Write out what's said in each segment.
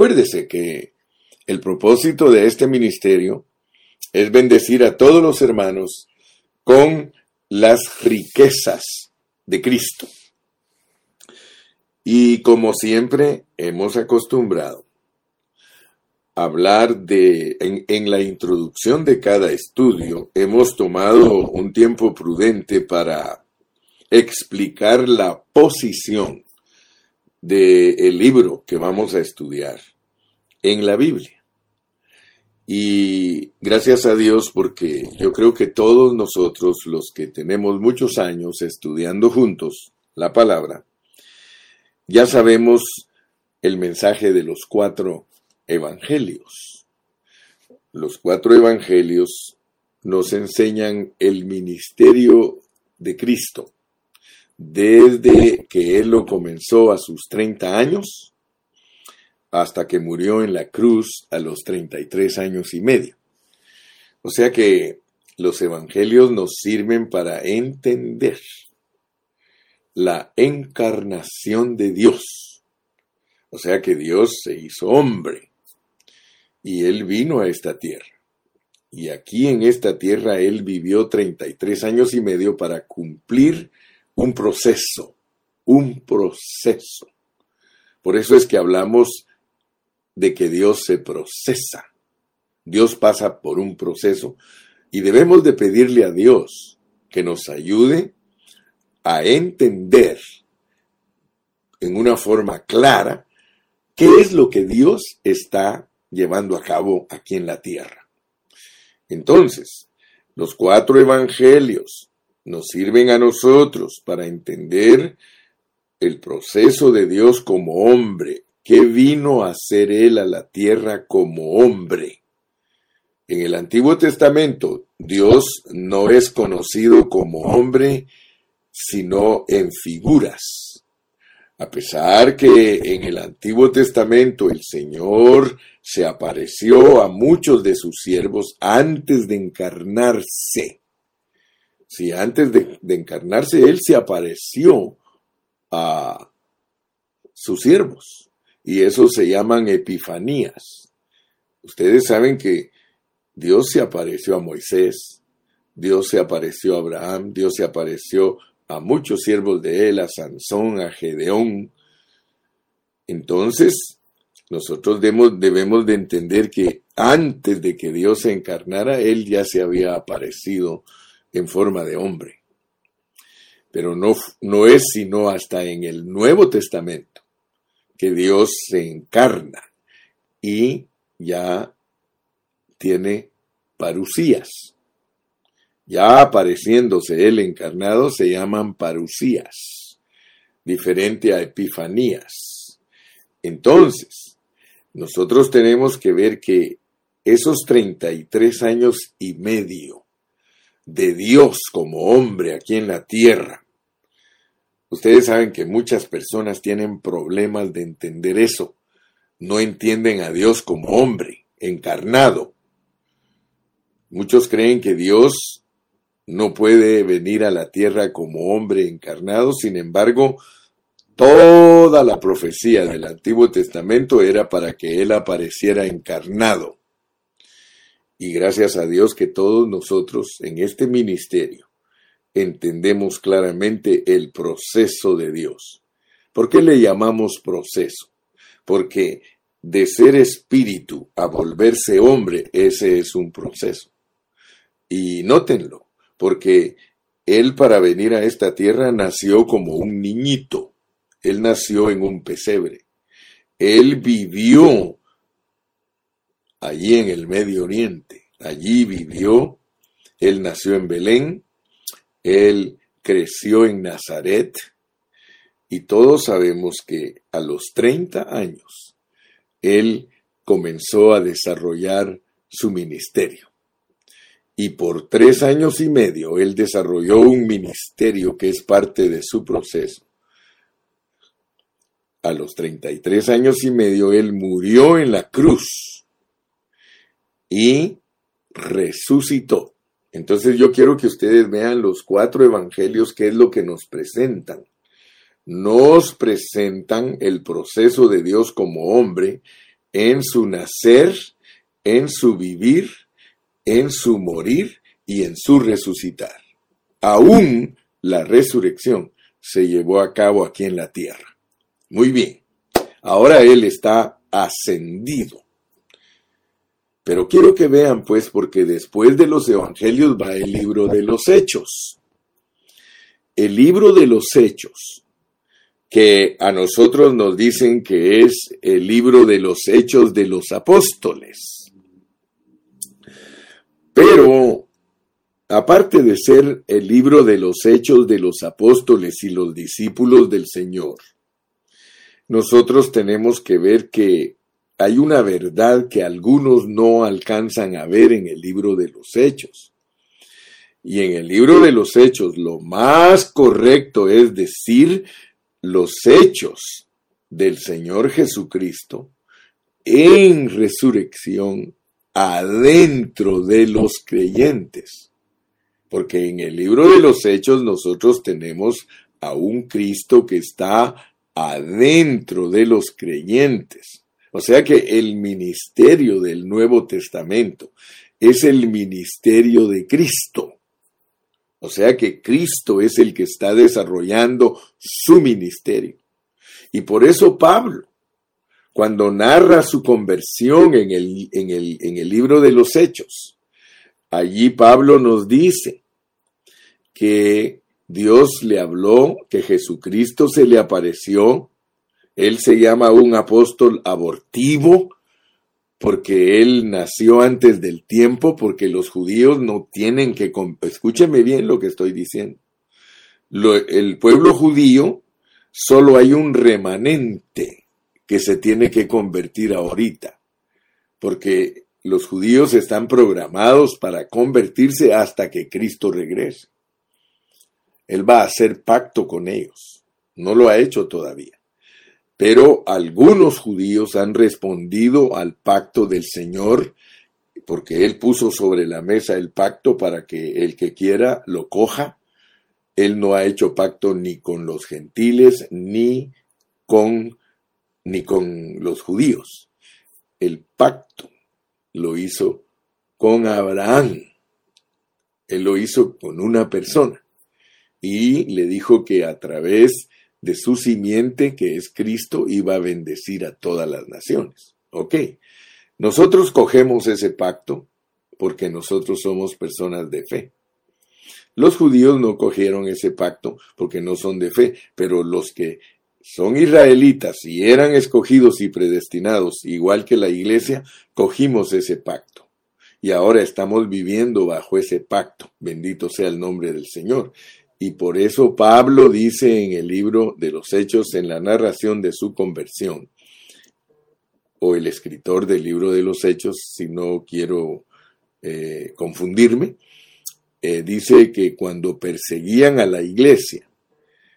recuérdese que el propósito de este ministerio es bendecir a todos los hermanos con las riquezas de Cristo. Y como siempre hemos acostumbrado hablar de, en, en, la introducción de cada estudio, hemos tomado un tiempo prudente para explicar la posición del libro que vamos a estudiar en la Biblia. Y gracias a Dios porque yo creo que todos nosotros, los que tenemos muchos años estudiando juntos la palabra, ya sabemos el mensaje de los cuatro evangelios. Los cuatro evangelios nos enseñan el ministerio de Cristo desde que Él lo comenzó a sus 30 años hasta que murió en la cruz a los 33 años y medio. O sea que los evangelios nos sirven para entender la encarnación de Dios. O sea que Dios se hizo hombre y Él vino a esta tierra. Y aquí en esta tierra Él vivió 33 años y medio para cumplir un proceso, un proceso. Por eso es que hablamos de que Dios se procesa. Dios pasa por un proceso y debemos de pedirle a Dios que nos ayude a entender en una forma clara qué es lo que Dios está llevando a cabo aquí en la tierra. Entonces, los cuatro evangelios nos sirven a nosotros para entender el proceso de Dios como hombre, que vino a ser Él a la tierra como hombre. En el Antiguo Testamento, Dios no es conocido como hombre, sino en figuras. A pesar que en el Antiguo Testamento el Señor se apareció a muchos de sus siervos antes de encarnarse, si antes de, encarnarse Él se apareció a sus siervos. Y eso se llaman epifanías. Ustedes saben que Dios se apareció a Moisés, Dios se apareció a Abraham, Dios se apareció a muchos siervos de él, a Sansón, a Gedeón. Entonces, nosotros debemos, debemos de entender que antes de que Dios se encarnara, Él ya se había aparecido en forma de hombre. Pero no, no es sino hasta en el Nuevo Testamento que Dios se encarna y ya tiene parusías. Ya apareciéndose él encarnado se llaman parusías, diferente a epifanías. Entonces, nosotros tenemos que ver que esos 33 años y medio de Dios como hombre aquí en la tierra. Ustedes saben que muchas personas tienen problemas de entender eso. No entienden a Dios como hombre, encarnado. Muchos creen que Dios no puede venir a la tierra como hombre encarnado, sin embargo, toda la profecía del Antiguo Testamento era para que Él apareciera encarnado. Y gracias a Dios que todos nosotros en este ministerio entendemos claramente el proceso de Dios. ¿Por qué le llamamos proceso? Porque de ser espíritu a volverse hombre, ese es un proceso. Y nótenlo, porque él para venir a esta tierra nació como un niñito. Él nació en un pesebre. Él vivió allí en el Medio Oriente. Allí vivió, él nació en Belén, él creció en Nazaret y todos sabemos que a los 30 años él comenzó a desarrollar su ministerio. Y por tres años y medio él desarrolló un ministerio que es parte de su proceso. A los 33 años y medio él murió en la cruz y resucitó. Entonces yo quiero que ustedes vean los cuatro evangelios, qué es lo que nos presentan. Nos presentan el proceso de Dios como hombre en su nacer, en su vivir, en su morir y en su resucitar. Aún la resurrección se llevó a cabo aquí en la tierra. Muy bien, ahora Él está ascendido. Pero quiero que vean, pues, porque después de los evangelios va el libro de los hechos. El libro de los hechos, que a nosotros nos dicen que es el libro de los hechos de los apóstoles. Pero, aparte de ser el libro de los hechos de los apóstoles y los discípulos del Señor, nosotros tenemos que ver que hay una verdad que algunos no alcanzan a ver en el libro de los hechos. Y en el libro de los hechos lo más correcto es decir los hechos del Señor Jesucristo en resurrección adentro de los creyentes. Porque en el libro de los hechos nosotros tenemos a un Cristo que está adentro de los creyentes. O sea que el ministerio del Nuevo Testamento es el ministerio de Cristo. O sea que Cristo es el que está desarrollando su ministerio. Y por eso Pablo, cuando narra su conversión en el, en el, en el libro de los Hechos, allí Pablo nos dice que Dios le habló, que Jesucristo se le apareció él se llama un apóstol abortivo porque él nació antes del tiempo, porque los judíos no tienen que... Escúcheme bien lo que estoy diciendo. el pueblo judío solo hay un remanente que se tiene que convertir ahorita, porque los judíos están programados para convertirse hasta que Cristo regrese. Él va a hacer pacto con ellos. No lo ha hecho todavía. Pero algunos judíos han respondido al pacto del Señor, porque Él puso sobre la mesa el pacto para que el que quiera lo coja. Él no ha hecho pacto ni con los gentiles ni con, ni con los judíos. El pacto lo hizo con Abraham. Él lo hizo con una persona y le dijo que a través de su simiente, que es Cristo, iba a bendecir a todas las naciones. Ok, nosotros cogemos ese pacto porque nosotros somos personas de fe. Los judíos no cogieron ese pacto porque no son de fe, pero los que son israelitas y eran escogidos y predestinados, igual que la iglesia, cogimos ese pacto. Y ahora estamos viviendo bajo ese pacto. Bendito sea el nombre del Señor. Y por eso Pablo dice en el libro de los Hechos, en la narración de su conversión, o el escritor del libro de los Hechos, si no quiero eh, confundirme, eh, dice que cuando perseguían a la iglesia,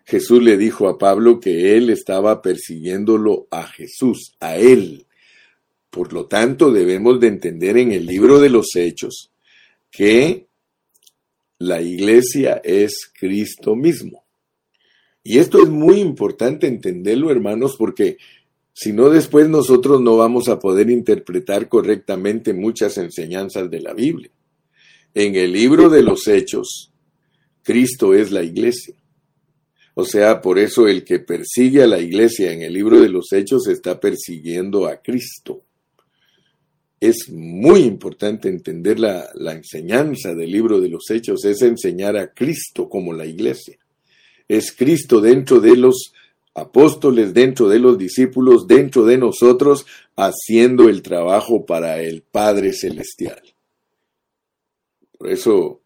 Jesús le dijo a Pablo que él estaba persiguiéndolo a Jesús, a él. Por lo tanto, debemos de entender en el libro de los Hechos que la iglesia es Cristo mismo. Y esto es muy importante entenderlo, hermanos, porque si no después nosotros no vamos a poder interpretar correctamente muchas enseñanzas de la Biblia. En el libro de los Hechos, Cristo es la iglesia. O sea, por eso el que persigue a la iglesia en el libro de los Hechos está persiguiendo a Cristo es muy importante entender la, enseñanza del libro de los Hechos, es enseñar a Cristo como la iglesia. Es Cristo dentro de los apóstoles, dentro de los discípulos, dentro de nosotros, haciendo el trabajo para el Padre Celestial. Por eso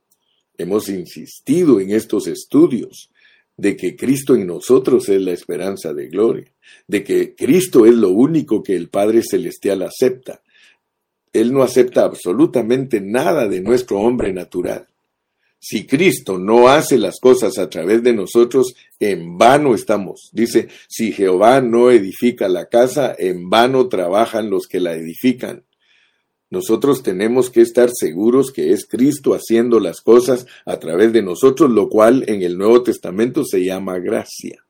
hemos insistido en estos estudios de que Cristo en nosotros es la esperanza de gloria, de que Cristo es lo único que el Padre Celestial acepta, él no acepta absolutamente nada de nuestro hombre natural. Si Cristo no hace las cosas a través de nosotros, en vano estamos. Dice, si Jehová no edifica la casa, en vano trabajan los que la edifican. Nosotros tenemos que estar seguros que es Cristo haciendo las cosas a través de nosotros, lo cual en el Nuevo Testamento se llama gracia.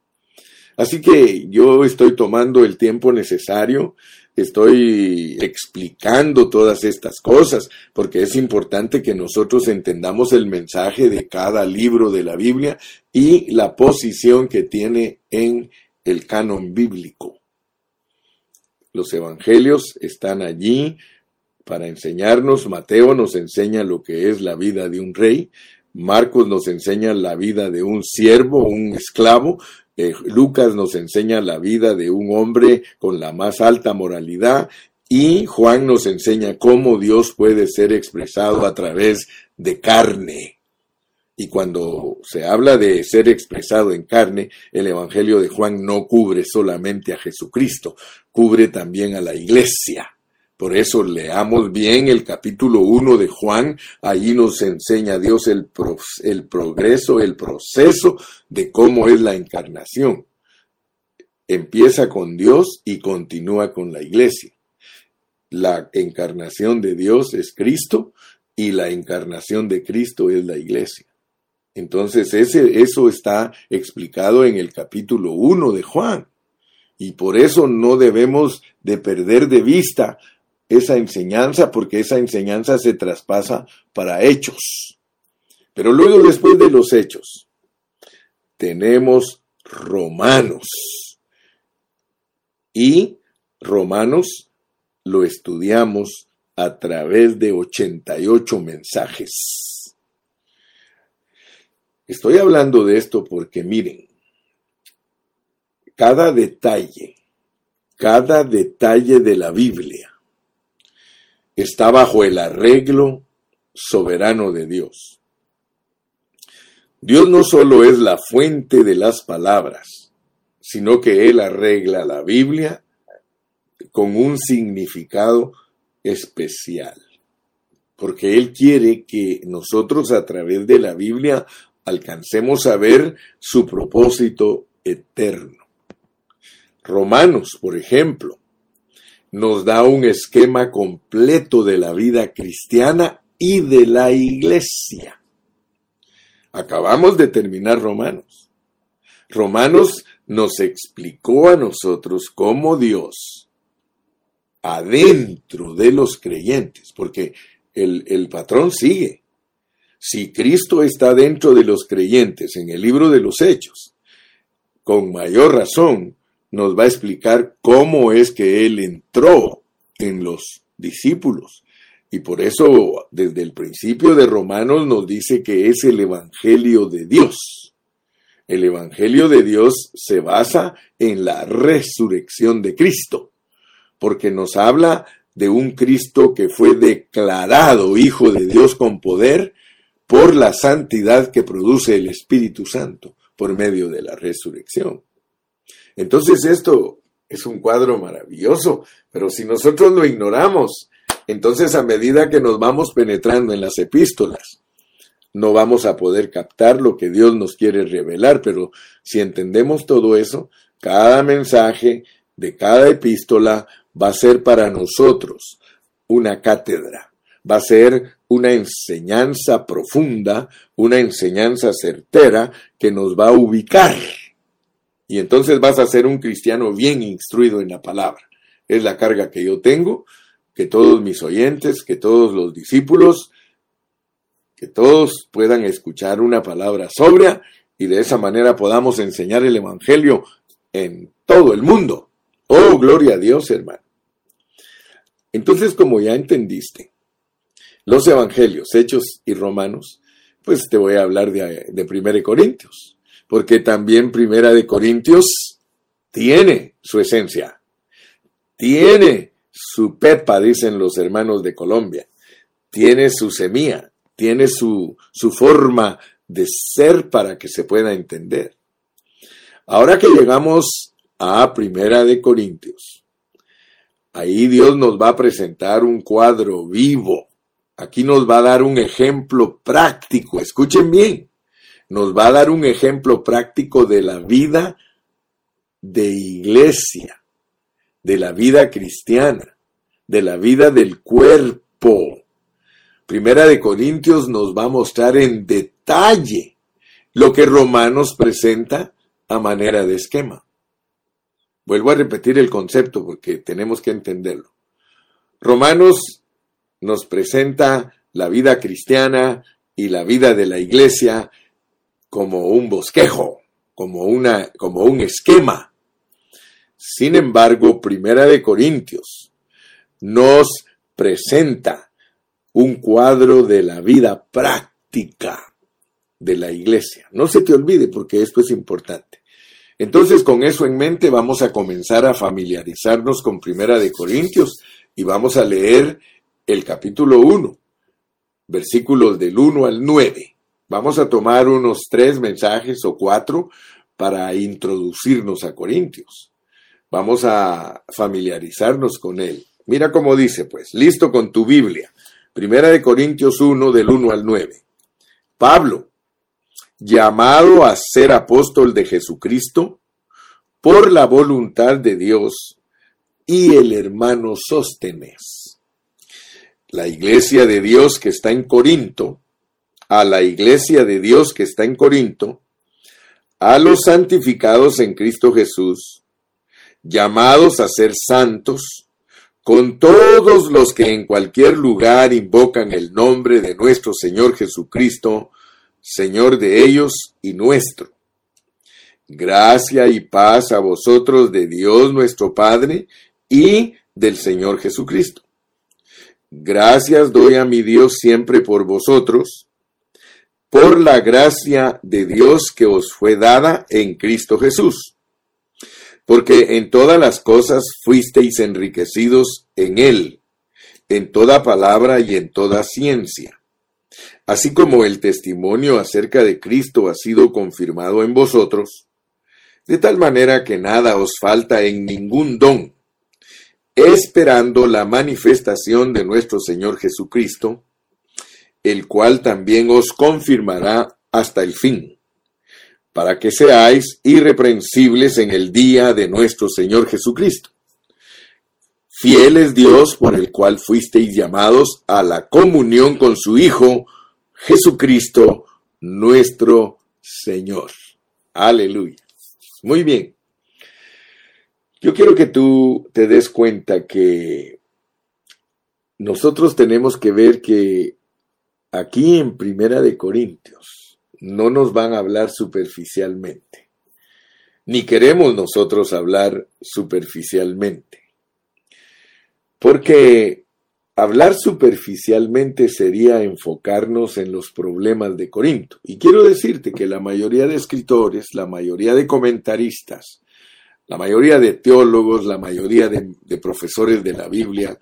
Así que yo estoy tomando el tiempo necesario estoy explicando todas estas cosas, porque es importante que nosotros entendamos el mensaje de cada libro de la Biblia y la posición que tiene en el canon bíblico. Los evangelios están allí para enseñarnos. Mateo nos enseña lo que es la vida de un rey. Marcos nos enseña la vida de un siervo, un esclavo. Eh, Lucas nos enseña la vida de un hombre con la más alta moralidad. Y Juan nos enseña cómo Dios puede ser expresado a través de carne. Y cuando se habla de ser expresado en carne, el Evangelio de Juan no cubre solamente a Jesucristo, cubre también a la iglesia. Por eso leamos bien el capítulo 1 de Juan, allí nos enseña Dios el, progreso, el proceso de cómo es la encarnación. Empieza con Dios y continúa con la iglesia. La encarnación de Dios es Cristo y la encarnación de Cristo es la iglesia. Entonces, eso está explicado en el capítulo 1 de Juan. Y por eso no debemos de perder de vista esa enseñanza, porque esa enseñanza se traspasa para hechos. Pero luego, después de los hechos, tenemos Romanos. Y Romanos lo estudiamos a través de 88 mensajes. Estoy hablando de esto porque miren, cada detalle, cada detalle de la Biblia está bajo el arreglo soberano de Dios. Dios no solo es la fuente de las palabras, sino que Él arregla la Biblia con un significado especial, porque Él quiere que nosotros a través de la Biblia alcancemos a ver su propósito eterno. Romanos, por ejemplo, nos da un esquema completo de la vida cristiana y de la iglesia. Acabamos de terminar Romanos. Romanos nos explicó a nosotros cómo Dios, adentro de los creyentes, porque el, el patrón sigue, si Cristo está dentro de los creyentes en el libro de los Hechos, con mayor razón nos va a explicar cómo es que Él entró en los discípulos. Y por eso desde el principio de Romanos nos dice que es el Evangelio de Dios. El Evangelio de Dios se basa en la resurrección de Cristo, porque nos habla de un Cristo que fue declarado Hijo de Dios con poder por la santidad que produce el Espíritu Santo por medio de la resurrección. Entonces esto es un cuadro maravilloso, pero si nosotros lo ignoramos, entonces a medida que nos vamos penetrando en las epístolas, no vamos a poder captar lo que Dios nos quiere revelar, pero si entendemos todo eso, cada mensaje de cada epístola va a ser para nosotros una cátedra, va a ser una enseñanza profunda, una enseñanza certera que nos va a ubicar. Y entonces vas a ser un cristiano bien instruido en la palabra. Es la carga que yo tengo, que todos mis oyentes, que todos los discípulos, que todos puedan escuchar una palabra sobria y de esa manera podamos enseñar el Evangelio en todo el mundo. Oh, gloria a Dios, hermano. Entonces, como ya entendiste, los evangelios, hechos y romanos, pues te voy a hablar de, de Primera de Corintios, porque también Primera de Corintios tiene su esencia, tiene su pepa, dicen los hermanos de Colombia, tiene su semilla, tiene su, su forma de ser para que se pueda entender. Ahora que llegamos a Primera de Corintios, ahí Dios nos va a presentar un cuadro vivo. Aquí nos va a dar un ejemplo práctico, escuchen bien, nos va a dar un ejemplo práctico de la vida de iglesia, de la vida cristiana, de la vida del cuerpo. Primera de Corintios nos va a mostrar en detalle lo que Romanos presenta a manera de esquema. Vuelvo a repetir el concepto porque tenemos que entenderlo. Romanos nos presenta la vida cristiana y la vida de la iglesia como un bosquejo, como, una, como un esquema. Sin embargo, Primera de Corintios nos presenta un cuadro de la vida práctica de la iglesia. No se te olvide porque esto es importante. Entonces, con eso en mente, vamos a comenzar a familiarizarnos con Primera de Corintios y vamos a leer el capítulo 1, versículos del 1 al 9. Vamos a tomar unos tres mensajes o cuatro para introducirnos a Corintios. Vamos a familiarizarnos con él. Mira cómo dice, pues, listo con tu Biblia. Primera de Corintios 1 del 1 al 9. Pablo, llamado a ser apóstol de Jesucristo por la voluntad de Dios y el hermano Sóstenes. La iglesia de Dios que está en Corinto, a la iglesia de Dios que está en Corinto, a los santificados en Cristo Jesús, llamados a ser santos, con todos los que en cualquier lugar invocan el nombre de nuestro Señor Jesucristo, Señor de ellos y nuestro. Gracia y paz a vosotros de Dios nuestro Padre y del Señor Jesucristo. Gracias doy a mi Dios siempre por vosotros, por la gracia de Dios que os fue dada en Cristo Jesús. Porque en todas las cosas fuisteis enriquecidos en Él, en toda palabra y en toda ciencia así como el testimonio acerca de Cristo ha sido confirmado en vosotros, de tal manera que nada os falta en ningún don, esperando la manifestación de nuestro Señor Jesucristo, el cual también os confirmará hasta el fin, para que seáis irreprensibles en el día de nuestro Señor Jesucristo. Fiel es Dios por el cual fuisteis llamados a la comunión con su Hijo, Jesucristo nuestro Señor. Aleluya. Muy bien. Yo quiero que tú te des cuenta que nosotros tenemos que ver que aquí en Primera de Corintios no nos van a hablar superficialmente, ni queremos nosotros hablar superficialmente, porque Hablar superficialmente sería enfocarnos en los problemas de Corinto. Y quiero decirte que la mayoría de escritores, la mayoría de comentaristas, la mayoría de teólogos, la mayoría de, profesores de la Biblia,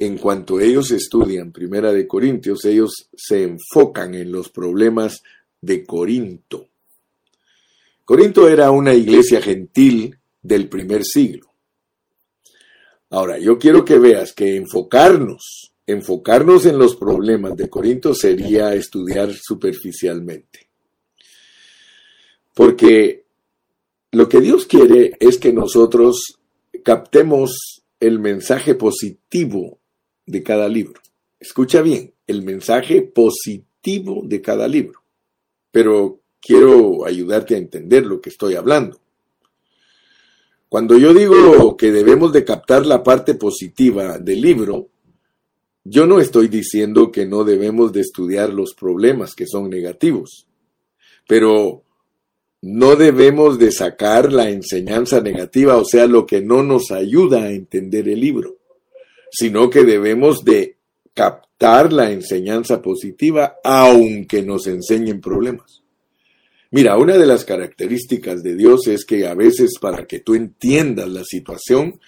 en cuanto ellos estudian Primera de Corintios, ellos se enfocan en los problemas de Corinto. Corinto era una iglesia gentil del primer siglo. Ahora, yo quiero que veas que enfocarnos, enfocarnos en los problemas de Corinto sería estudiar superficialmente. Porque lo que Dios quiere es que nosotros captemos el mensaje positivo de cada libro. Escucha bien, el mensaje positivo de cada libro. Pero quiero ayudarte a entender lo que estoy hablando. Cuando yo digo que debemos de captar la parte positiva del libro, yo no estoy diciendo que no debemos de estudiar los problemas que son negativos, pero no debemos de sacar la enseñanza negativa, o sea, lo que no nos ayuda a entender el libro, sino que debemos de captar la enseñanza positiva aunque nos enseñen problemas. Mira, una de las características de Dios es que a veces para que tú entiendas la situación,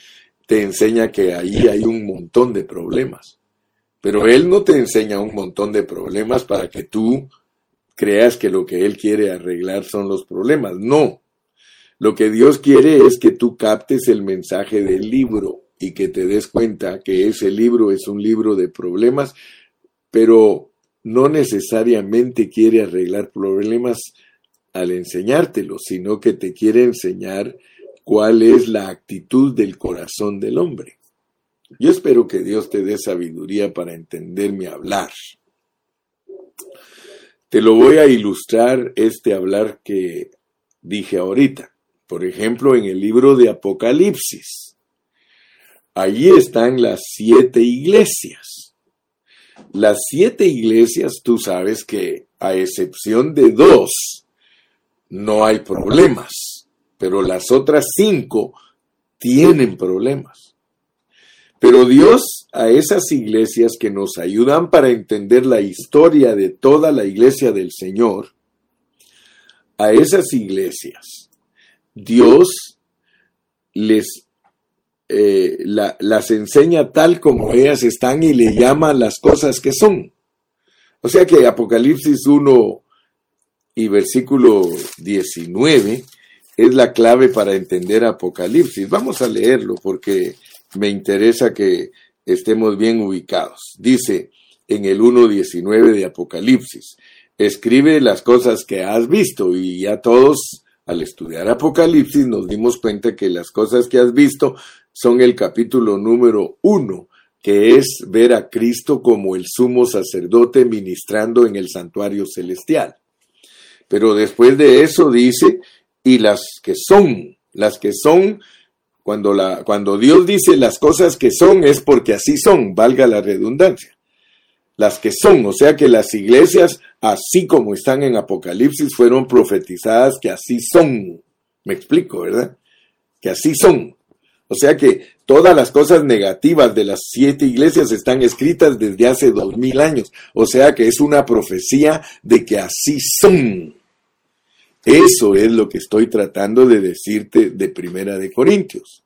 te enseña que ahí hay un montón de problemas. Pero Él no te enseña un montón de problemas para que tú creas que lo que Él quiere arreglar son los problemas. No. Lo que Dios quiere es que tú captes el mensaje del libro y que te des cuenta que ese libro es un libro de problemas, pero no necesariamente quiere arreglar problemas al enseñártelo, sino que te quiere enseñar cuál es la actitud del corazón del hombre. Yo espero que Dios te dé sabiduría para entenderme hablar. Te lo voy a ilustrar este hablar que dije ahorita, Por ejemplo, en el libro de Apocalipsis. Allí están las siete iglesias. Las siete iglesias, tú sabes que a excepción de dos, no hay problemas, pero las otras cinco tienen problemas. Pero Dios a esas iglesias que nos ayudan para entender la historia de toda la iglesia del Señor, a esas iglesias, Dios les eh, las enseña tal como ellas están y le llama las cosas que son. O sea que Apocalipsis 1 y versículo 19 es la clave para entender Apocalipsis. Vamos a leerlo porque me interesa que estemos bien ubicados. Dice en el 1.19 de Apocalipsis, escribe las cosas que has visto y ya todos al estudiar Apocalipsis nos dimos cuenta que las cosas que has visto son el capítulo número 1, que es ver a Cristo como el sumo sacerdote ministrando en el santuario celestial. Pero después de eso dice, y las que son, las que son cuando, la, cuando Dios dice las cosas que son es porque así son, valga la redundancia. Las que son, o sea que las iglesias, así como están en Apocalipsis, fueron profetizadas que así son. Me explico, ¿verdad? Que así son. O sea que todas las cosas negativas de las siete iglesias están escritas desde hace dos mil años. O sea que es una profecía de que así son. Eso es lo que estoy tratando de decirte de Primera de Corintios.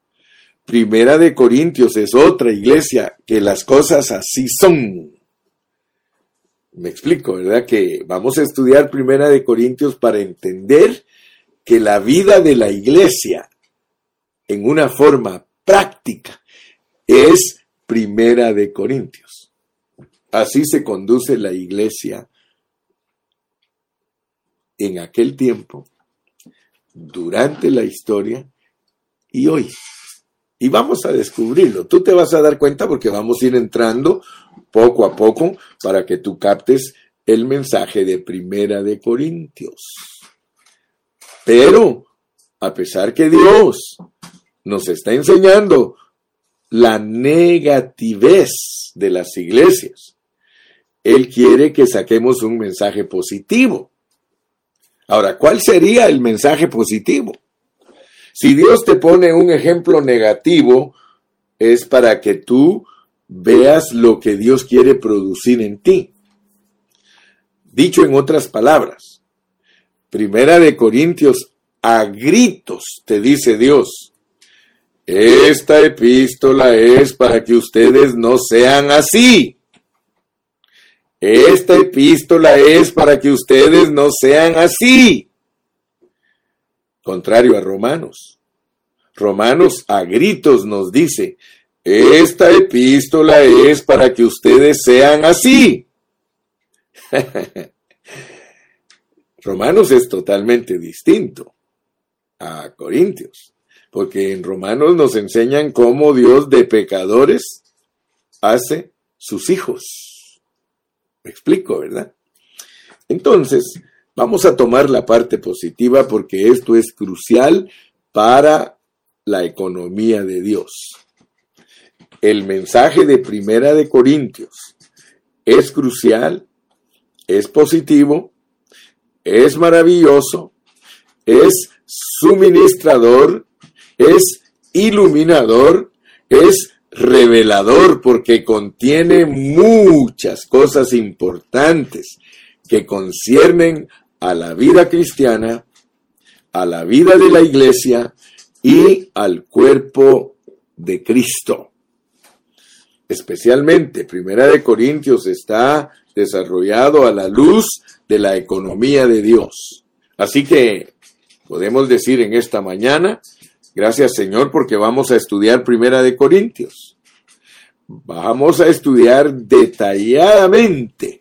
Primera de Corintios es otra iglesia que las cosas así son. Me explico, ¿verdad? Que vamos a estudiar Primera de Corintios para entender que la vida de la iglesia en una forma práctica es Primera de Corintios. Así se conduce la iglesia en aquel tiempo, durante la historia y hoy. Y vamos a descubrirlo. Tú te vas a dar cuenta porque vamos a ir entrando poco a poco para que tú captes el mensaje de Primera de Corintios. Pero, a pesar que Dios nos está enseñando la negativez de las iglesias, Él quiere que saquemos un mensaje positivo. Ahora, ¿cuál sería el mensaje positivo? Si Dios te pone un ejemplo negativo, es para que tú veas lo que Dios quiere producir en ti. Dicho en otras palabras, Primera de Corintios, a gritos te dice Dios, esta epístola es para que ustedes no sean así. Esta epístola es para que ustedes no sean así. Contrario a Romanos. Romanos a gritos nos dice, esta epístola es para que ustedes sean así. Romanos es totalmente distinto a Corintios, porque en Romanos nos enseñan cómo Dios de pecadores hace sus hijos explico, ¿verdad? Entonces, vamos a tomar la parte positiva porque esto es crucial para la economía de Dios. El mensaje de Primera de Corintios es crucial, es positivo, es maravilloso, es suministrador, es iluminador, es revelador porque contiene muchas cosas importantes que conciernen a la vida cristiana, a la vida de la iglesia y al cuerpo de Cristo. Especialmente, Primera de Corintios está desarrollado a la luz de la economía de Dios. Así que podemos decir en esta mañana Gracias Señor porque vamos a estudiar Primera de Corintios. Vamos a estudiar detalladamente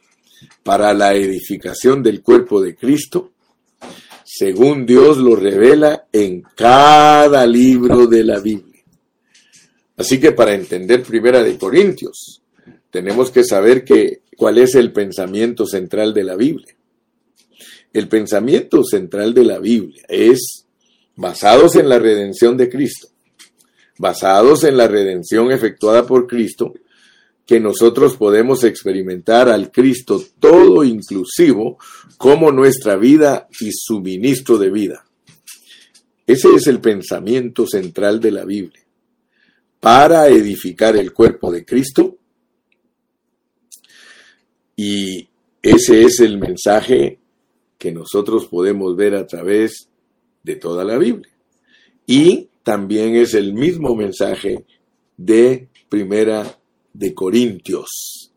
para la edificación del cuerpo de Cristo, según Dios lo revela en cada libro de la Biblia. Así que para entender Primera de Corintios, tenemos que saber que, cuál es el pensamiento central de la Biblia. El pensamiento central de la Biblia es basados en la redención de Cristo, basados en la redención efectuada por Cristo, que nosotros podemos experimentar al Cristo todo inclusivo como nuestra vida y suministro de vida. Ese es el pensamiento central de la Biblia. Para edificar el cuerpo de Cristo. Y ese es el mensaje que nosotros podemos ver a través de toda la Biblia. Y también es el mismo mensaje de Primera de Corintios,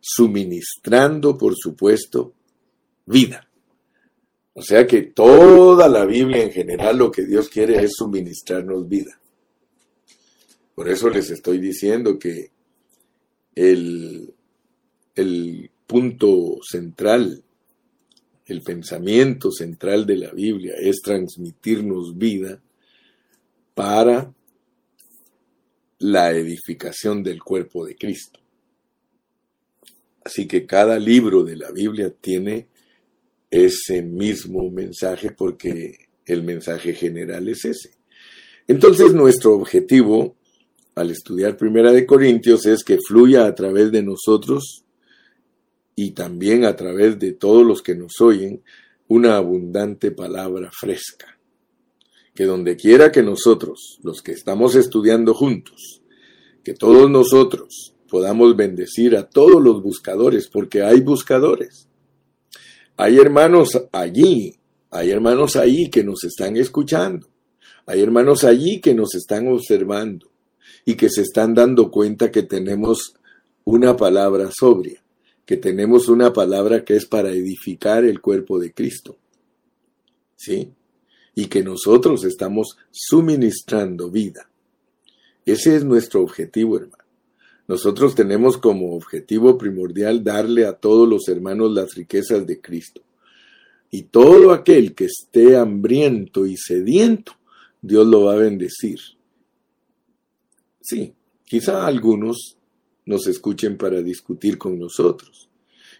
suministrando, por supuesto, vida. O sea que toda la Biblia en general lo que Dios quiere es suministrarnos vida. Por eso les estoy diciendo que el, el punto central, el pensamiento central de la Biblia es transmitirnos vida para la edificación del cuerpo de Cristo. Así que cada libro de la Biblia tiene ese mismo mensaje porque el mensaje general es ese. Entonces nuestro objetivo al estudiar Primera de Corintios es que fluya a través de nosotros y también a través de todos los que nos oyen una abundante palabra fresca que donde quiera que nosotros, los que estamos estudiando juntos, que todos nosotros podamos bendecir a todos los buscadores, porque hay buscadores. Hay hermanos allí, hay hermanos allí que nos están escuchando, hay hermanos allí que nos están observando y que se están dando cuenta que tenemos una palabra sobria, que tenemos una palabra que es para edificar el cuerpo de Cristo. ¿Sí? y que nosotros estamos suministrando vida. Ese es nuestro objetivo, hermano. Nosotros tenemos como objetivo primordial darle a todos los hermanos las riquezas de Cristo. Y todo aquel que esté hambriento y sediento, Dios lo va a bendecir. Sí, quizá algunos nos escuchen para discutir con nosotros.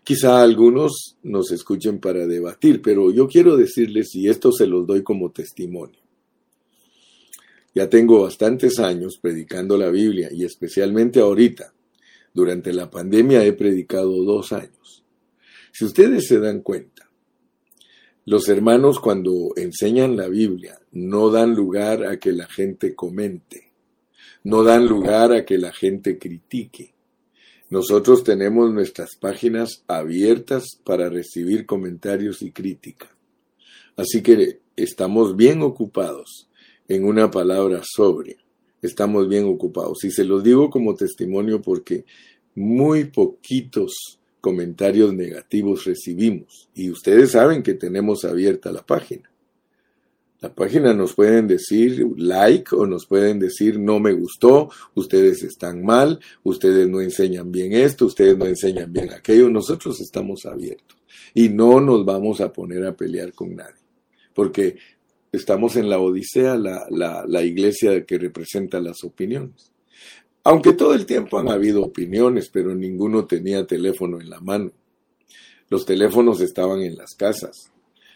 Quizá algunos nos escuchen para debatir, pero yo quiero decirles, y esto se los doy como testimonio. Ya tengo bastantes años predicando la Biblia y especialmente ahorita, durante la pandemia he predicado dos años. Si ustedes se dan cuenta, los hermanos cuando enseñan la Biblia no dan lugar a que la gente comente, no dan lugar a que la gente critique, nosotros tenemos nuestras páginas abiertas para recibir comentarios y crítica. Así que estamos bien ocupados en una palabra sobria. Estamos bien ocupados. Y se los digo como testimonio porque muy poquitos comentarios negativos recibimos. Y ustedes saben que tenemos abierta la página. La página nos pueden decir like o nos pueden decir no me gustó, ustedes están mal, ustedes no enseñan bien esto, ustedes no enseñan bien aquello. Nosotros estamos abiertos y no nos vamos a poner a pelear con nadie, porque estamos en la Odisea, la, la, la iglesia que representa las opiniones. Aunque todo el tiempo han habido opiniones, pero ninguno tenía teléfono en la mano. Los teléfonos estaban en las casas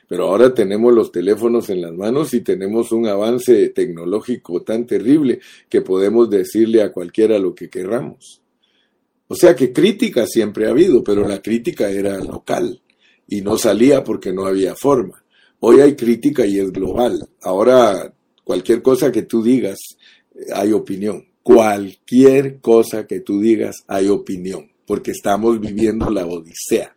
pero ahora tenemos los teléfonos en las manos y tenemos un avance tecnológico tan terrible que podemos decirle a cualquiera lo que querramos. O sea que crítica siempre ha habido, pero la crítica era local y no salía porque no había forma. Hoy hay crítica y es global. Ahora cualquier cosa que tú digas hay opinión. Cualquier cosa que tú digas hay opinión, porque estamos viviendo la Odisea.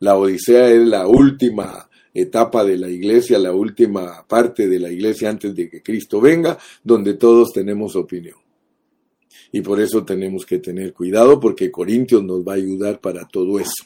La Odisea es la última etapa de la iglesia, la última parte de la iglesia antes de que Cristo venga, donde todos tenemos opinión. Y por eso tenemos que tener cuidado porque Corintios nos va a ayudar para todo eso.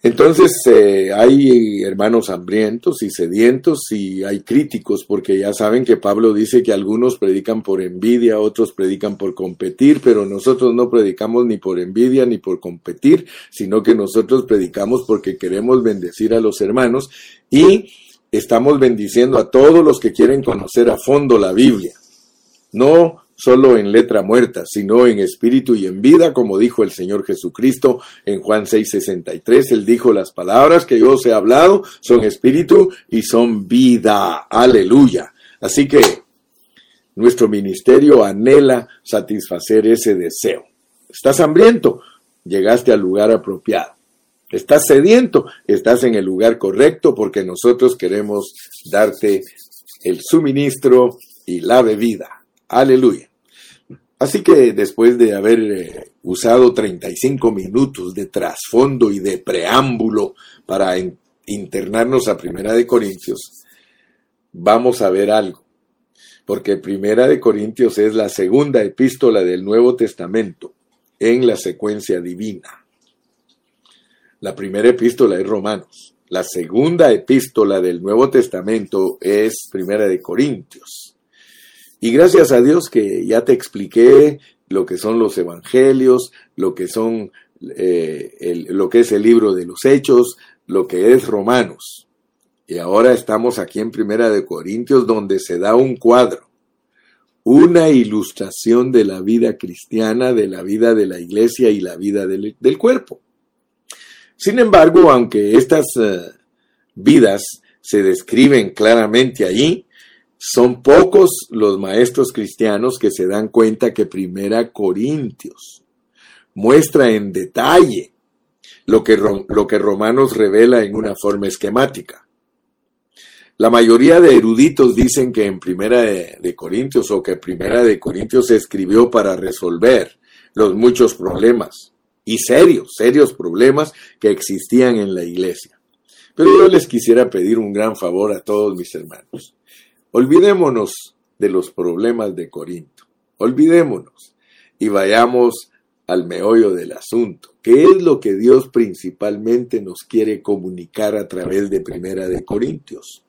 Entonces eh, hay hermanos hambrientos y sedientos y hay críticos porque ya saben que Pablo dice que algunos predican por envidia, otros predican por competir, pero nosotros no predicamos ni por envidia ni por competir, sino que nosotros predicamos porque queremos bendecir a los hermanos y estamos bendiciendo a todos los que quieren conocer a fondo la Biblia, no solo en letra muerta, sino en espíritu y en vida, como dijo el Señor Jesucristo en Juan 6:63. Él dijo, las palabras que yo os he hablado son espíritu y son vida. Aleluya. Así que nuestro ministerio anhela satisfacer ese deseo. ¿Estás hambriento? Llegaste al lugar apropiado. Estás sediento, estás en el lugar correcto porque nosotros queremos darte el suministro y la bebida. Aleluya. Así que después de haber eh, usado 35 minutos de trasfondo y de preámbulo para internarnos a Primera de Corintios, vamos a ver algo. Porque Primera de Corintios es la segunda epístola del Nuevo Testamento en la secuencia divina. La primera epístola es Romanos. La segunda epístola del Nuevo Testamento es Primera de Corintios. Y gracias a Dios que ya te expliqué lo que son los evangelios, lo que son eh, lo que es el libro de los hechos, lo que es Romanos. Y ahora estamos aquí en Primera de Corintios donde se da un cuadro, una ilustración de la vida cristiana, de la vida de la iglesia y la vida del cuerpo. Sin embargo, aunque estas eh, vidas se describen claramente allí, son pocos los maestros cristianos que se dan cuenta que Primera Corintios muestra en detalle lo que, lo que Romanos revela en una forma esquemática. La mayoría de eruditos dicen que en Primera de, de, Corintios o que Primera de Corintios se escribió para resolver los muchos problemas y serios, serios problemas que existían en la iglesia. Pero yo les quisiera pedir un gran favor a todos mis hermanos. Olvidémonos de los problemas de Corinto. Olvidémonos y vayamos al meollo del asunto. ¿Qué es lo que Dios principalmente nos quiere comunicar a través de Primera de Corintios?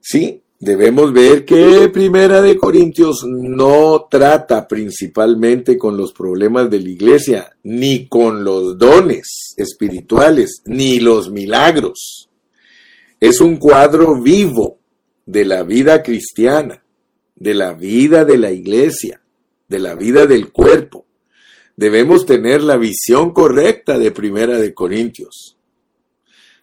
Sí, debemos ver que Primera de Corintios no trata principalmente con los problemas de la iglesia, ni con los dones espirituales, ni los milagros. Es un cuadro vivo de la vida cristiana, de la vida de la iglesia, de la vida del cuerpo. Debemos tener la visión correcta de Primera de Corintios.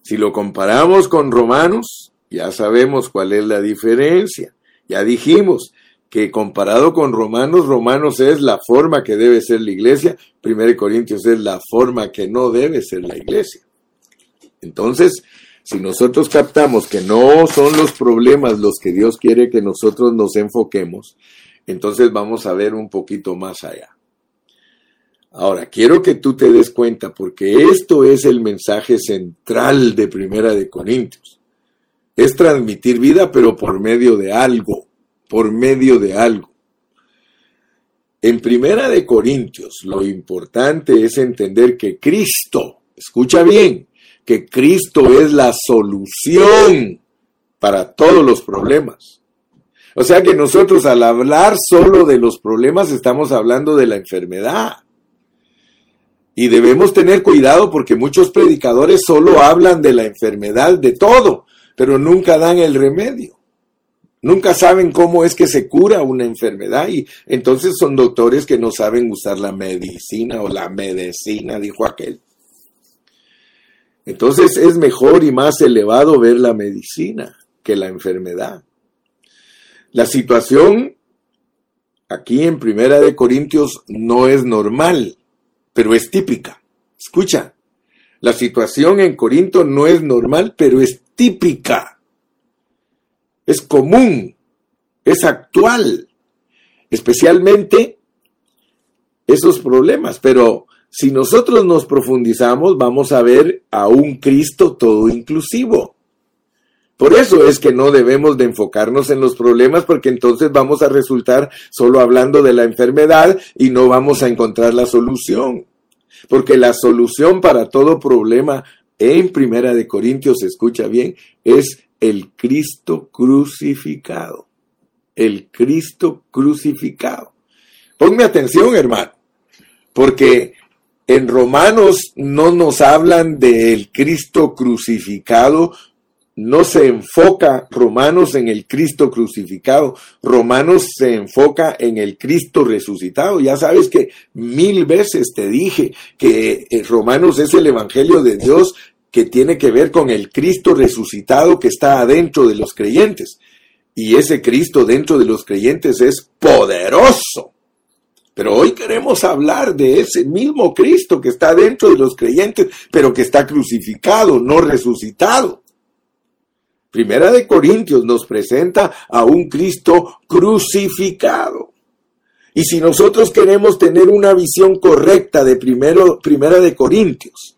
Si lo comparamos con Romanos, ya sabemos cuál es la diferencia. Ya dijimos que comparado con Romanos, Romanos es la forma que debe ser la iglesia, 1 Corintios es la forma que no debe ser la iglesia. Entonces, si nosotros captamos que no son los problemas los que Dios quiere que nosotros nos enfoquemos, entonces vamos a ver un poquito más allá. Ahora, quiero que tú te des cuenta, porque esto es el mensaje central de Primera de Corintios es transmitir vida, pero por medio de algo, por medio de algo. En Primera de Corintios, lo importante es entender que Cristo, escucha bien, que Cristo es la solución para todos los problemas. O sea que nosotros al hablar solo de los problemas estamos hablando de la enfermedad. Y debemos tener cuidado porque muchos predicadores solo hablan de la enfermedad de todo, pero nunca dan el remedio. Nunca saben cómo es que se cura una enfermedad y entonces son doctores que no saben usar la medicina o la medicina, dijo aquel. Entonces es mejor y más elevado ver la medicina que la enfermedad. La situación aquí en Primera de Corintios no es normal, pero es típica. Escucha, la situación en Corinto no es normal, pero es típica, es común, es actual, especialmente esos problemas. Pero si nosotros nos profundizamos, vamos a ver a un Cristo todo inclusivo. Por eso es que no debemos de enfocarnos en los problemas porque entonces vamos a resultar solo hablando de la enfermedad y no vamos a encontrar la solución. Porque la solución para todo problema en Primera de Corintios, escucha bien, es el Cristo crucificado. El Cristo crucificado. Ponme atención, hermano, porque en Romanos no nos hablan del Cristo crucificado no se enfoca Romanos en el Cristo crucificado, Romanos se enfoca en el Cristo resucitado. Ya sabes que mil veces te dije que eh, Romanos es el Evangelio de Dios que tiene que ver con el Cristo resucitado que está adentro de los creyentes. Y ese Cristo dentro de los creyentes es poderoso. Pero hoy queremos hablar de ese mismo Cristo que está dentro de los creyentes, pero que está crucificado, no resucitado. Primera de Corintios nos presenta a un Cristo crucificado. Y si nosotros queremos tener una visión correcta de primero, Primera de Corintios,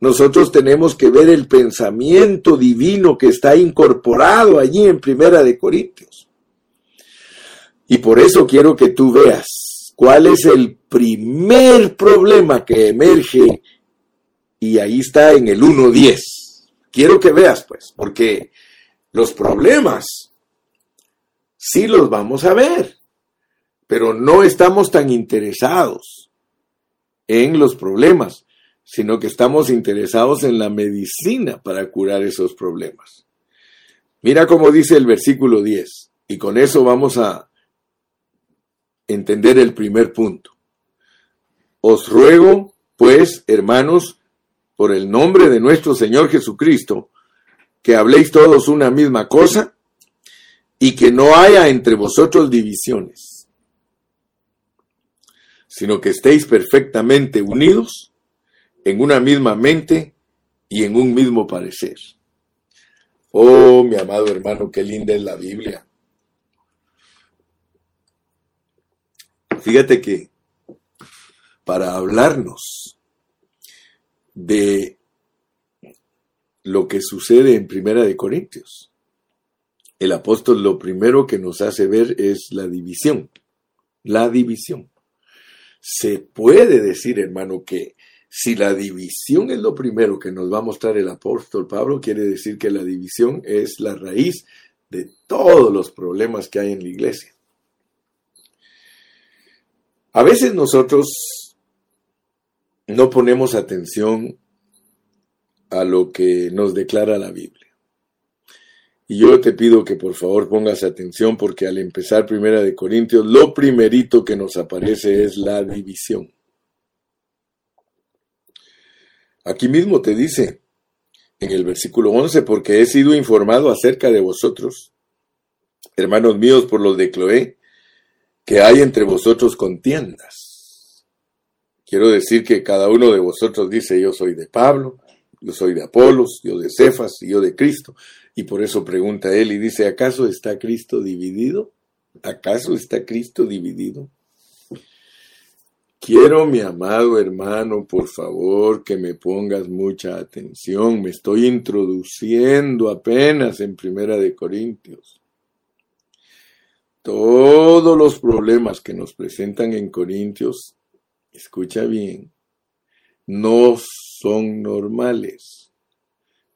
nosotros tenemos que ver el pensamiento divino que está incorporado allí en Primera de Corintios. Y por eso quiero que tú veas cuál es el primer problema que emerge y ahí está en el 1.10. Quiero que veas pues, porque los problemas sí los vamos a ver, pero no estamos tan interesados en los problemas, sino que estamos interesados en la medicina para curar esos problemas. Mira cómo dice el versículo 10, y con eso vamos a entender el primer punto. Os ruego, pues, hermanos, por el nombre de nuestro Señor Jesucristo, que habléis todos una misma cosa y que no haya entre vosotros divisiones, sino que estéis perfectamente unidos en una misma mente y en un mismo parecer. Oh, mi amado hermano, qué linda es la Biblia. Fíjate que para hablarnos de lo que sucede en Primera de Corintios. El apóstol lo primero que nos hace ver es la división, la división. Se puede decir, hermano, que si la división es lo primero que nos va a mostrar el apóstol Pablo, quiere decir que la división es la raíz de todos los problemas que hay en la iglesia. A veces nosotros no ponemos atención a lo que nos declara la Biblia. Y yo te pido que por favor pongas atención porque al empezar Primera de Corintios, lo primerito que nos aparece es la división. Aquí mismo te dice en el versículo 11, porque he sido informado acerca de vosotros, hermanos míos, por los de Cloé, que hay entre vosotros contiendas. Quiero decir que cada uno de vosotros dice, yo soy de Pablo, yo soy de Apolos, yo de Cefas y yo de Cristo. Y por eso pregunta él y dice, ¿acaso está Cristo dividido? ¿Acaso está Cristo dividido? Quiero, mi amado hermano, por favor, que me pongas mucha atención. Me estoy introduciendo apenas en Primera de Corintios. Todos los problemas que nos presentan en Corintios, escucha bien, no son normales.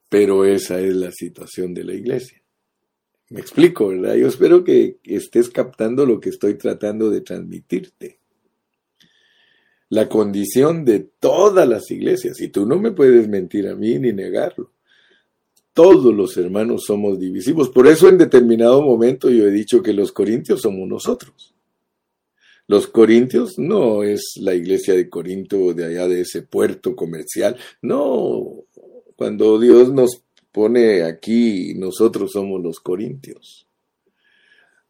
Pero esa es la situación de la iglesia. Me explico, ¿verdad? Yo espero que estés captando lo que estoy tratando de transmitirte. La condición de todas las iglesias, y tú no me puedes mentir a mí ni negarlo. Todos los hermanos somos divisivos. Por eso en determinado momento yo he dicho que los corintios somos nosotros. Los Corintios no es la iglesia de Corinto de allá de ese puerto comercial. No, cuando Dios nos pone aquí, nosotros somos los Corintios.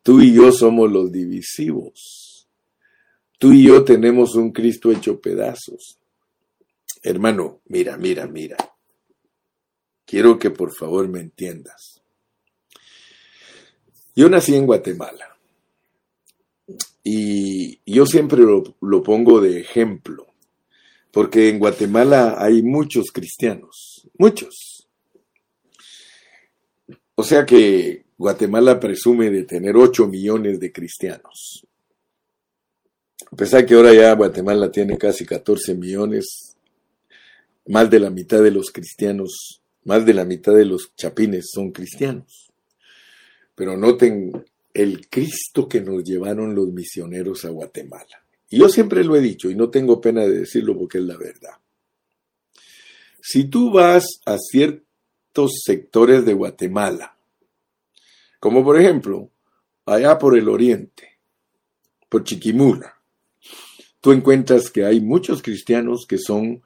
Tú y yo somos los divisivos. Tú y yo tenemos un Cristo hecho pedazos. Hermano, mira, mira, mira. Quiero que por favor me entiendas. Yo nací en Guatemala. Y yo siempre lo, pongo de ejemplo, porque en Guatemala hay muchos cristianos, muchos. O sea que Guatemala presume de tener 8 millones de cristianos. A pesar que ahora ya Guatemala tiene casi 14 millones, más de la mitad de los cristianos, más de la mitad de los chapines son cristianos. Pero noten el Cristo que nos llevaron los misioneros a Guatemala. Y yo siempre lo he dicho y no tengo pena de decirlo porque es la verdad. Si tú vas a cierto ciertos sectores de Guatemala, como por ejemplo, allá por el oriente, por Chiquimula, tú encuentras que hay muchos cristianos que son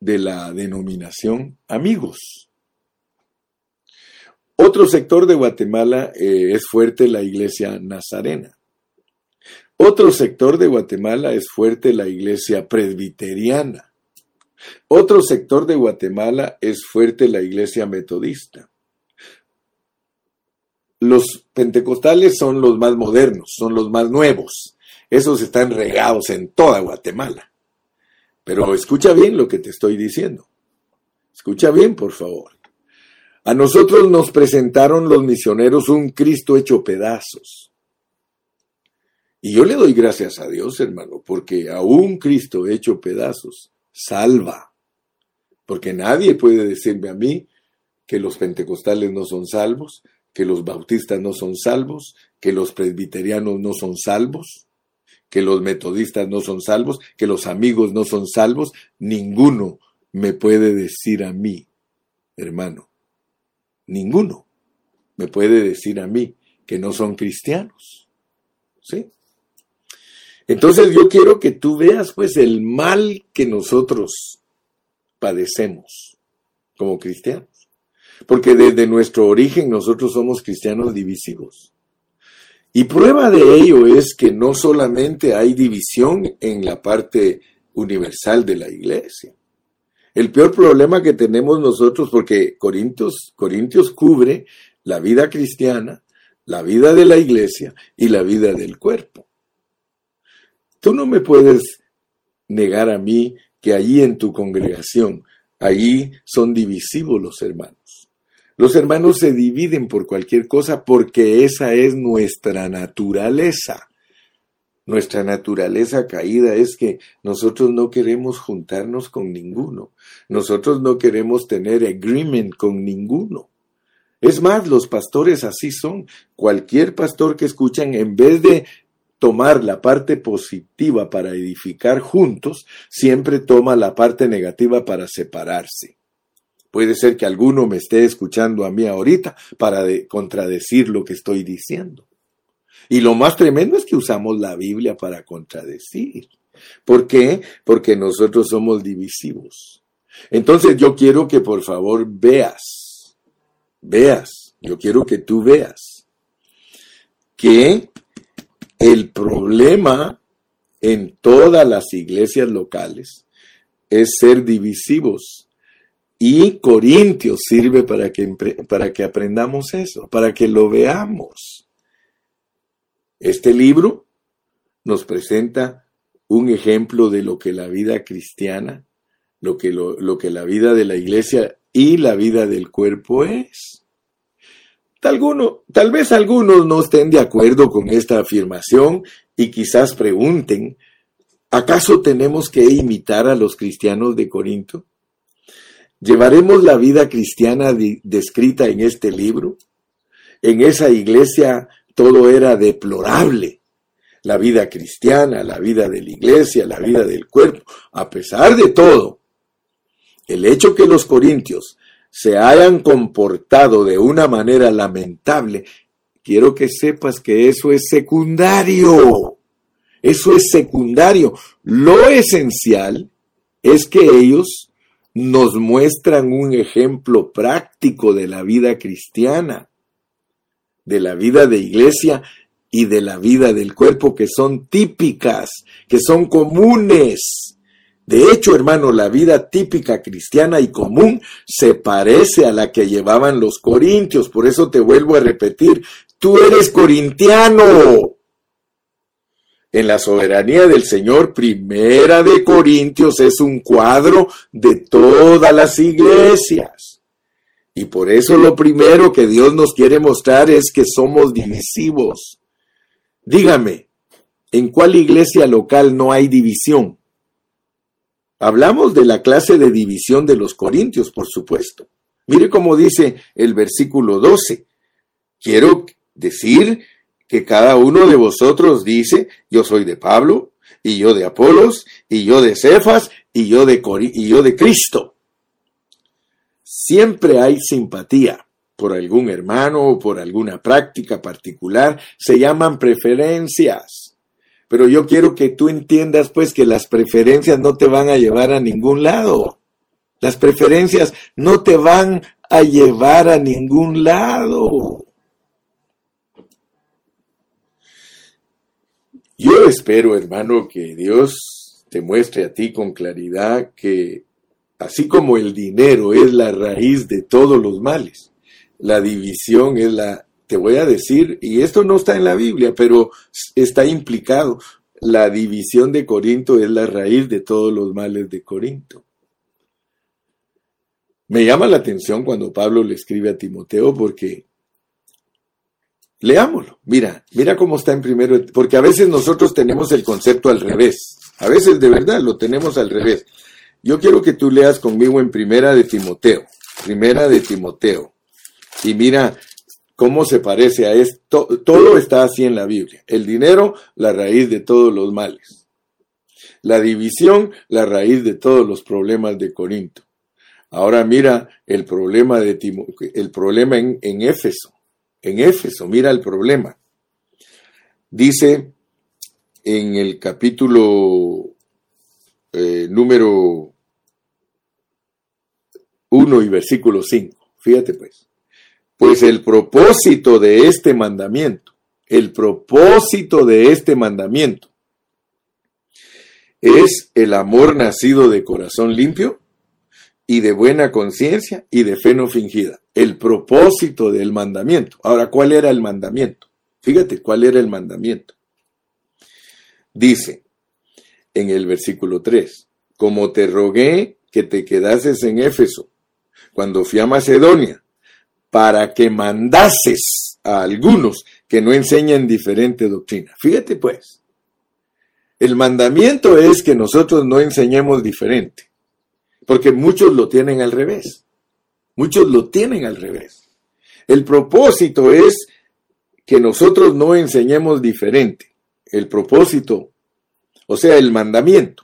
de la denominación amigos. Otro sector de Guatemala eh, es fuerte la iglesia nazarena. Otro sector de Guatemala es fuerte la iglesia presbiteriana. Otro sector de Guatemala es fuerte la iglesia metodista. Los pentecostales son los más modernos, son los más nuevos. Esos están regados en toda Guatemala. Pero escucha bien lo que te estoy diciendo. Escucha bien, por favor. A nosotros nos presentaron los misioneros un Cristo hecho pedazos. Y yo le doy gracias a Dios, hermano, porque a un Cristo hecho pedazos salva. Porque nadie puede decirme a mí que los pentecostales no son salvos, que los bautistas no son salvos, que los presbiterianos no son salvos, que los metodistas no son salvos, que los amigos no son salvos. Ninguno me puede decir a mí, hermano, ninguno me puede decir a mí que no son cristianos. ¿Sí? Entonces yo quiero que tú veas pues el mal que nosotros padecemos como cristianos. Porque desde nuestro origen nosotros somos cristianos divisivos. Y prueba de ello es que no solamente hay división en la parte universal de la iglesia. El peor problema que tenemos nosotros, porque Corintios, Corintios cubre la vida cristiana, la vida de la iglesia y la vida del cuerpo. Tú no me puedes negar a mí que allí en tu congregación, allí son divisivos los hermanos. Los hermanos se dividen por cualquier cosa porque esa es nuestra naturaleza. Nuestra naturaleza caída es que nosotros no queremos juntarnos con ninguno. Nosotros no queremos tener agreement con ninguno. Es más, los pastores así son. Cualquier pastor que escuchan, en vez de tomar la parte positiva para edificar juntos, siempre toma la parte negativa para separarse. Puede ser que alguno me esté escuchando a mí ahorita para contradecir lo que estoy diciendo. Y lo más tremendo es que usamos la Biblia para contradecir. ¿Por qué? Porque nosotros somos divisivos. Entonces yo quiero que por favor veas, veas, yo quiero que tú veas que el problema en todas las iglesias locales es ser divisivos y Corintios sirve para que, para que aprendamos eso, para que lo veamos. Este libro nos presenta un ejemplo de lo que la vida cristiana, lo que, lo, lo que la vida de la iglesia y la vida del cuerpo es. Tal, tal vez algunos no estén de acuerdo con esta afirmación y quizás pregunten, ¿acaso tenemos que imitar a los cristianos de Corinto? ¿Llevaremos la vida cristiana descrita en este libro? En esa iglesia todo era deplorable. La vida cristiana, la vida de la iglesia, la vida del cuerpo. A pesar de todo, el hecho que los corintios se hayan comportado de una manera lamentable, quiero que sepas que eso es secundario. Eso es secundario. Lo esencial es que ellos nos muestran un ejemplo práctico de la vida cristiana, de la vida de iglesia y de la vida del cuerpo que son típicas, que son comunes. De hecho, hermano, la vida típica cristiana y común se parece a la que llevaban los corintios. Por eso te vuelvo a repetir, tú eres corintiano en la soberanía del Señor, Primera de Corintios es un cuadro de todas las iglesias. Y por eso lo primero que Dios nos quiere mostrar es que somos divisivos. Dígame, ¿en cuál iglesia local no hay división? Hablamos de la clase de división de los corintios, por supuesto. Mire cómo dice el versículo 12. Quiero decir que cada uno de vosotros dice, yo soy de Pablo, y yo de Apolos, y yo de Cefas, y yo de, y yo de Cristo. siempre hay simpatía por algún hermano o por alguna práctica particular, se llaman preferencias. Pero yo quiero que tú entiendas pues que las preferencias no te van a llevar a ningún lado. Las preferencias no te van a llevar a ningún lado. Yo espero, hermano, que Dios te muestre a ti con claridad que así como el dinero es la raíz de todos los males, la división es la, te voy a decir, y esto no está en la Biblia, pero está implicado, la división de Corinto es la raíz de todos los males de Corinto. Me llama la atención cuando Pablo le escribe a Timoteo porque leámoslo. Mira, mira cómo está en primero, porque a veces nosotros tenemos el concepto al revés. A veces de verdad lo tenemos al revés. Yo quiero que tú leas conmigo en primera de Timoteo. Primera de Timoteo. Y mira cómo se parece a esto. Todo está así en la Biblia. El dinero, la raíz de todos los males. La división, la raíz de todos los problemas de Corinto. Ahora mira el problema de el problema en, Éfeso. En Éfeso, mira el problema. Dice en el capítulo eh, número 1 y versículo 5. Fíjate pues. Pues el propósito de este mandamiento, el propósito de este mandamiento es el amor nacido de corazón limpio y de buena conciencia y de fe no fingida. El propósito del mandamiento. Ahora, ¿cuál era el mandamiento? Fíjate, ¿cuál era el mandamiento? Dice en el versículo 3, como te rogué que te quedases en Éfeso cuando fui a Macedonia, para que mandases a algunos que no enseñan diferente doctrina. Fíjate pues, el mandamiento es que nosotros no enseñemos diferente. Porque muchos lo tienen al revés. Muchos lo tienen al revés. El propósito es que nosotros no enseñemos diferente. El propósito, o sea, el mandamiento.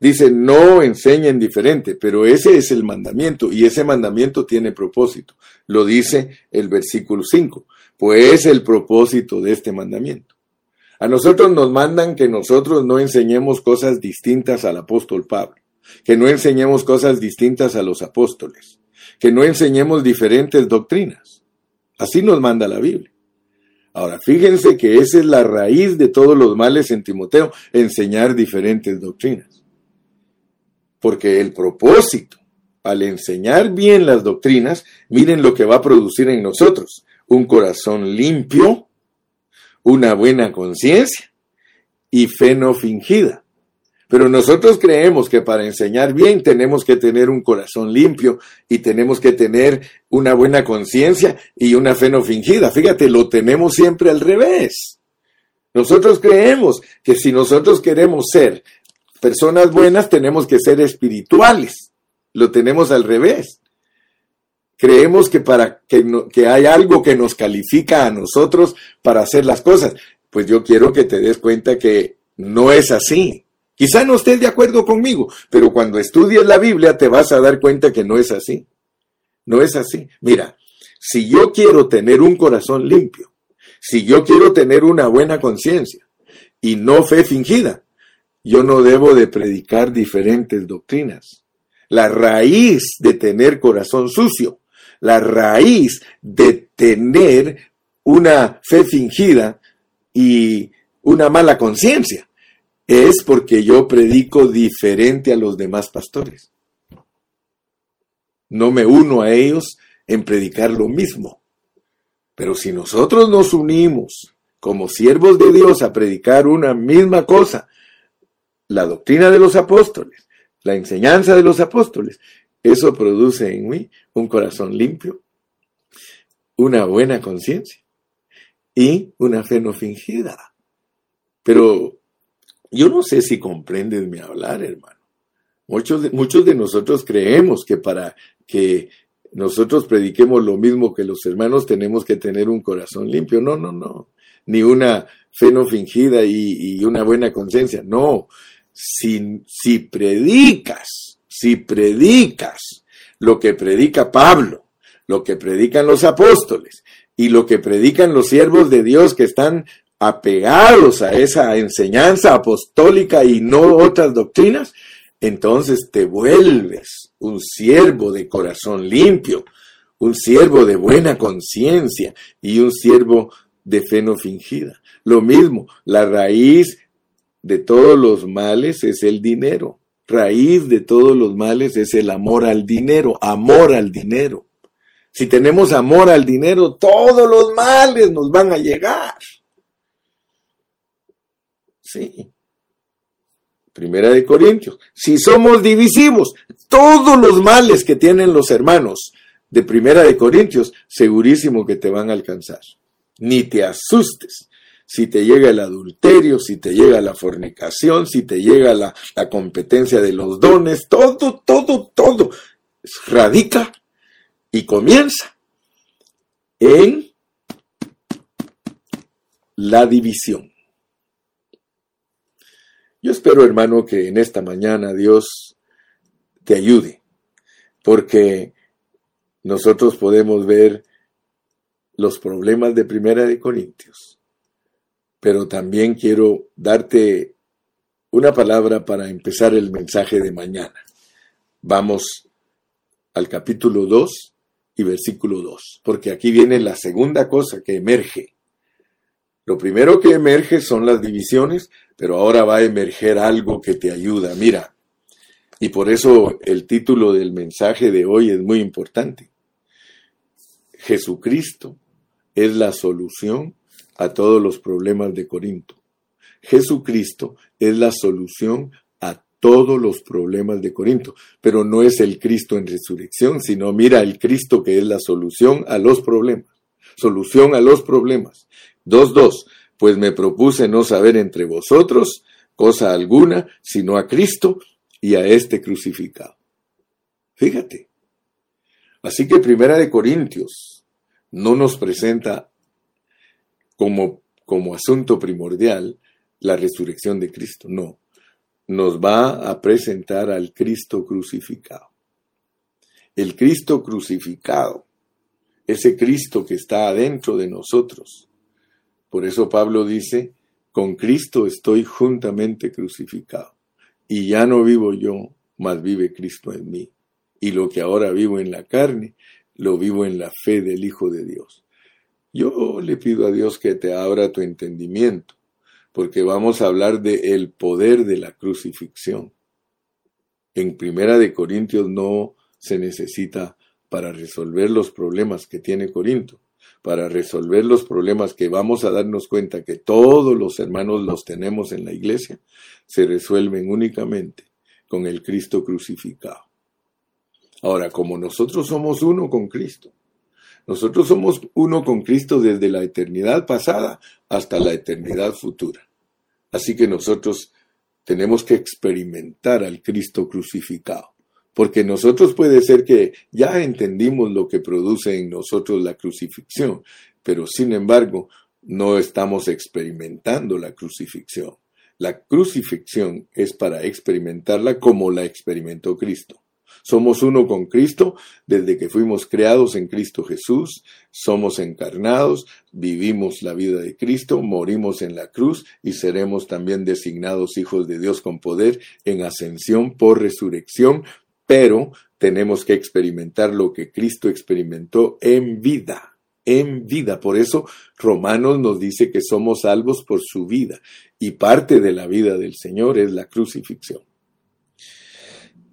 Dice, no enseñen diferente, pero ese es el mandamiento y ese mandamiento tiene propósito. Lo dice el versículo 5. Pues el propósito de este mandamiento. A nosotros nos mandan que nosotros no enseñemos cosas distintas al apóstol Pablo que no enseñemos cosas distintas a los apóstoles, que no enseñemos diferentes doctrinas. Así nos manda la Biblia. Ahora, fíjense que esa es la raíz de todos los males en Timoteo, enseñar diferentes doctrinas. Porque el propósito, al enseñar bien las doctrinas, miren lo que va a producir en nosotros. Un corazón limpio, una buena conciencia y fe no fingida. Pero nosotros creemos que para enseñar bien tenemos que tener un corazón limpio y tenemos que tener una buena conciencia y una fe no fingida. Fíjate, lo tenemos siempre al revés. Nosotros creemos que si nosotros queremos ser personas buenas, tenemos que ser espirituales. Lo tenemos al revés. Creemos que para que, que hay algo que nos califica a nosotros para hacer las cosas. Pues yo quiero que te des cuenta que no es así. Quizá no estés de acuerdo conmigo, pero cuando estudies la Biblia te vas a dar cuenta que no es así. No es así. Mira, si yo quiero tener un corazón limpio, si yo quiero tener una buena conciencia y no fe fingida, yo no debo de predicar diferentes doctrinas. La raíz de tener corazón sucio, la raíz de tener una fe fingida y una mala conciencia es porque yo predico diferente a los demás pastores. No me uno a ellos en predicar lo mismo. Pero si nosotros nos unimos como siervos de Dios a predicar una misma cosa, la doctrina de los apóstoles, la enseñanza de los apóstoles, eso produce en mí un corazón limpio, una buena conciencia y una fe no fingida. Pero yo no sé si comprendes mi hablar, hermano. Muchos de, muchos de nosotros creemos que para que nosotros prediquemos lo mismo que los hermanos tenemos que tener un corazón limpio. No, no, no. Ni una fe no fingida y, una buena conciencia. No. Si, si predicas, si predicas lo que predica Pablo, lo que predican los apóstoles y lo que predican los siervos de Dios que están apegados a esa enseñanza apostólica y no otras doctrinas, entonces te vuelves un siervo de corazón limpio, un siervo de buena conciencia y un siervo de fe no fingida. Lo mismo, la raíz de todos los males es el dinero. Raíz de todos los males es el amor al dinero, amor al dinero. Si tenemos amor al dinero, todos los males nos van a llegar. Sí. Primera de Corintios. Si somos divisivos, todos los males que tienen los hermanos de Primera de Corintios, segurísimo que te van a alcanzar. Ni te asustes. Si te llega el adulterio, si te llega la fornicación, si te llega la, la competencia de los dones, todo, todo, todo radica y comienza en la división. Yo espero, hermano, que en esta mañana Dios te ayude, porque nosotros podemos ver los problemas de Primera de Corintios, pero también quiero darte una palabra para empezar el mensaje de mañana. Vamos al capítulo 2 y versículo 2, porque aquí viene la segunda cosa que emerge. Lo primero que emerge son las divisiones, pero ahora va a emerger algo que te ayuda. Mira, y por eso el título del mensaje de hoy es muy importante. Jesucristo es la solución a todos los problemas de Corinto. Jesucristo es la solución a todos los problemas de Corinto, pero no es el Cristo en resurrección, sino mira el Cristo que es la solución a los problemas. Solución a los problemas. 2.2. Pues me propuse no saber entre vosotros cosa alguna, sino a Cristo y a este crucificado. Fíjate. Así que Primera de Corintios no nos presenta como, como asunto primordial la resurrección de Cristo, no. Nos va a presentar al Cristo crucificado. El Cristo crucificado, ese Cristo que está adentro de nosotros. Por eso Pablo dice, con Cristo estoy juntamente crucificado y ya no vivo yo, mas vive Cristo en mí. Y lo que ahora vivo en la carne, lo vivo en la fe del Hijo de Dios. Yo le pido a Dios que te abra tu entendimiento, porque vamos a hablar de el poder de la crucifixión. En Primera de Corintios no se necesita para resolver los problemas que tiene Corinto para resolver los problemas que vamos a darnos cuenta que todos los hermanos los tenemos en la iglesia, se resuelven únicamente con el Cristo crucificado. Ahora, como nosotros somos uno con Cristo, nosotros somos uno con Cristo desde la eternidad pasada hasta la eternidad futura. Así que nosotros tenemos que experimentar al Cristo crucificado porque nosotros puede ser que ya entendimos lo que produce en nosotros la crucifixión, pero sin embargo no estamos experimentando la crucifixión. La crucifixión es para experimentarla como la experimentó Cristo. Somos uno con Cristo desde que fuimos creados en Cristo Jesús, somos encarnados, vivimos la vida de Cristo, morimos en la cruz y seremos también designados hijos de Dios con poder en ascensión por resurrección pero tenemos que experimentar lo que Cristo experimentó en vida, en vida. Por eso Romanos nos dice que somos salvos por su vida y parte de la vida del Señor es la crucifixión.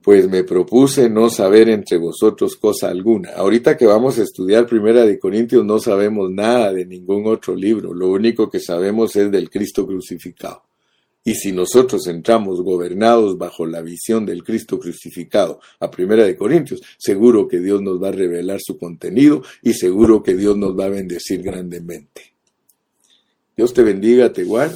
Pues me propuse no saber entre vosotros cosa alguna. Ahorita que vamos a estudiar Primera de Corintios no sabemos nada de ningún otro libro. Lo único que sabemos es del Cristo crucificado. Y si nosotros entramos gobernados bajo la visión del Cristo crucificado a Primera de Corintios, seguro que Dios nos va a revelar su contenido y seguro que Dios nos va a bendecir grandemente. Dios te bendiga, te guarde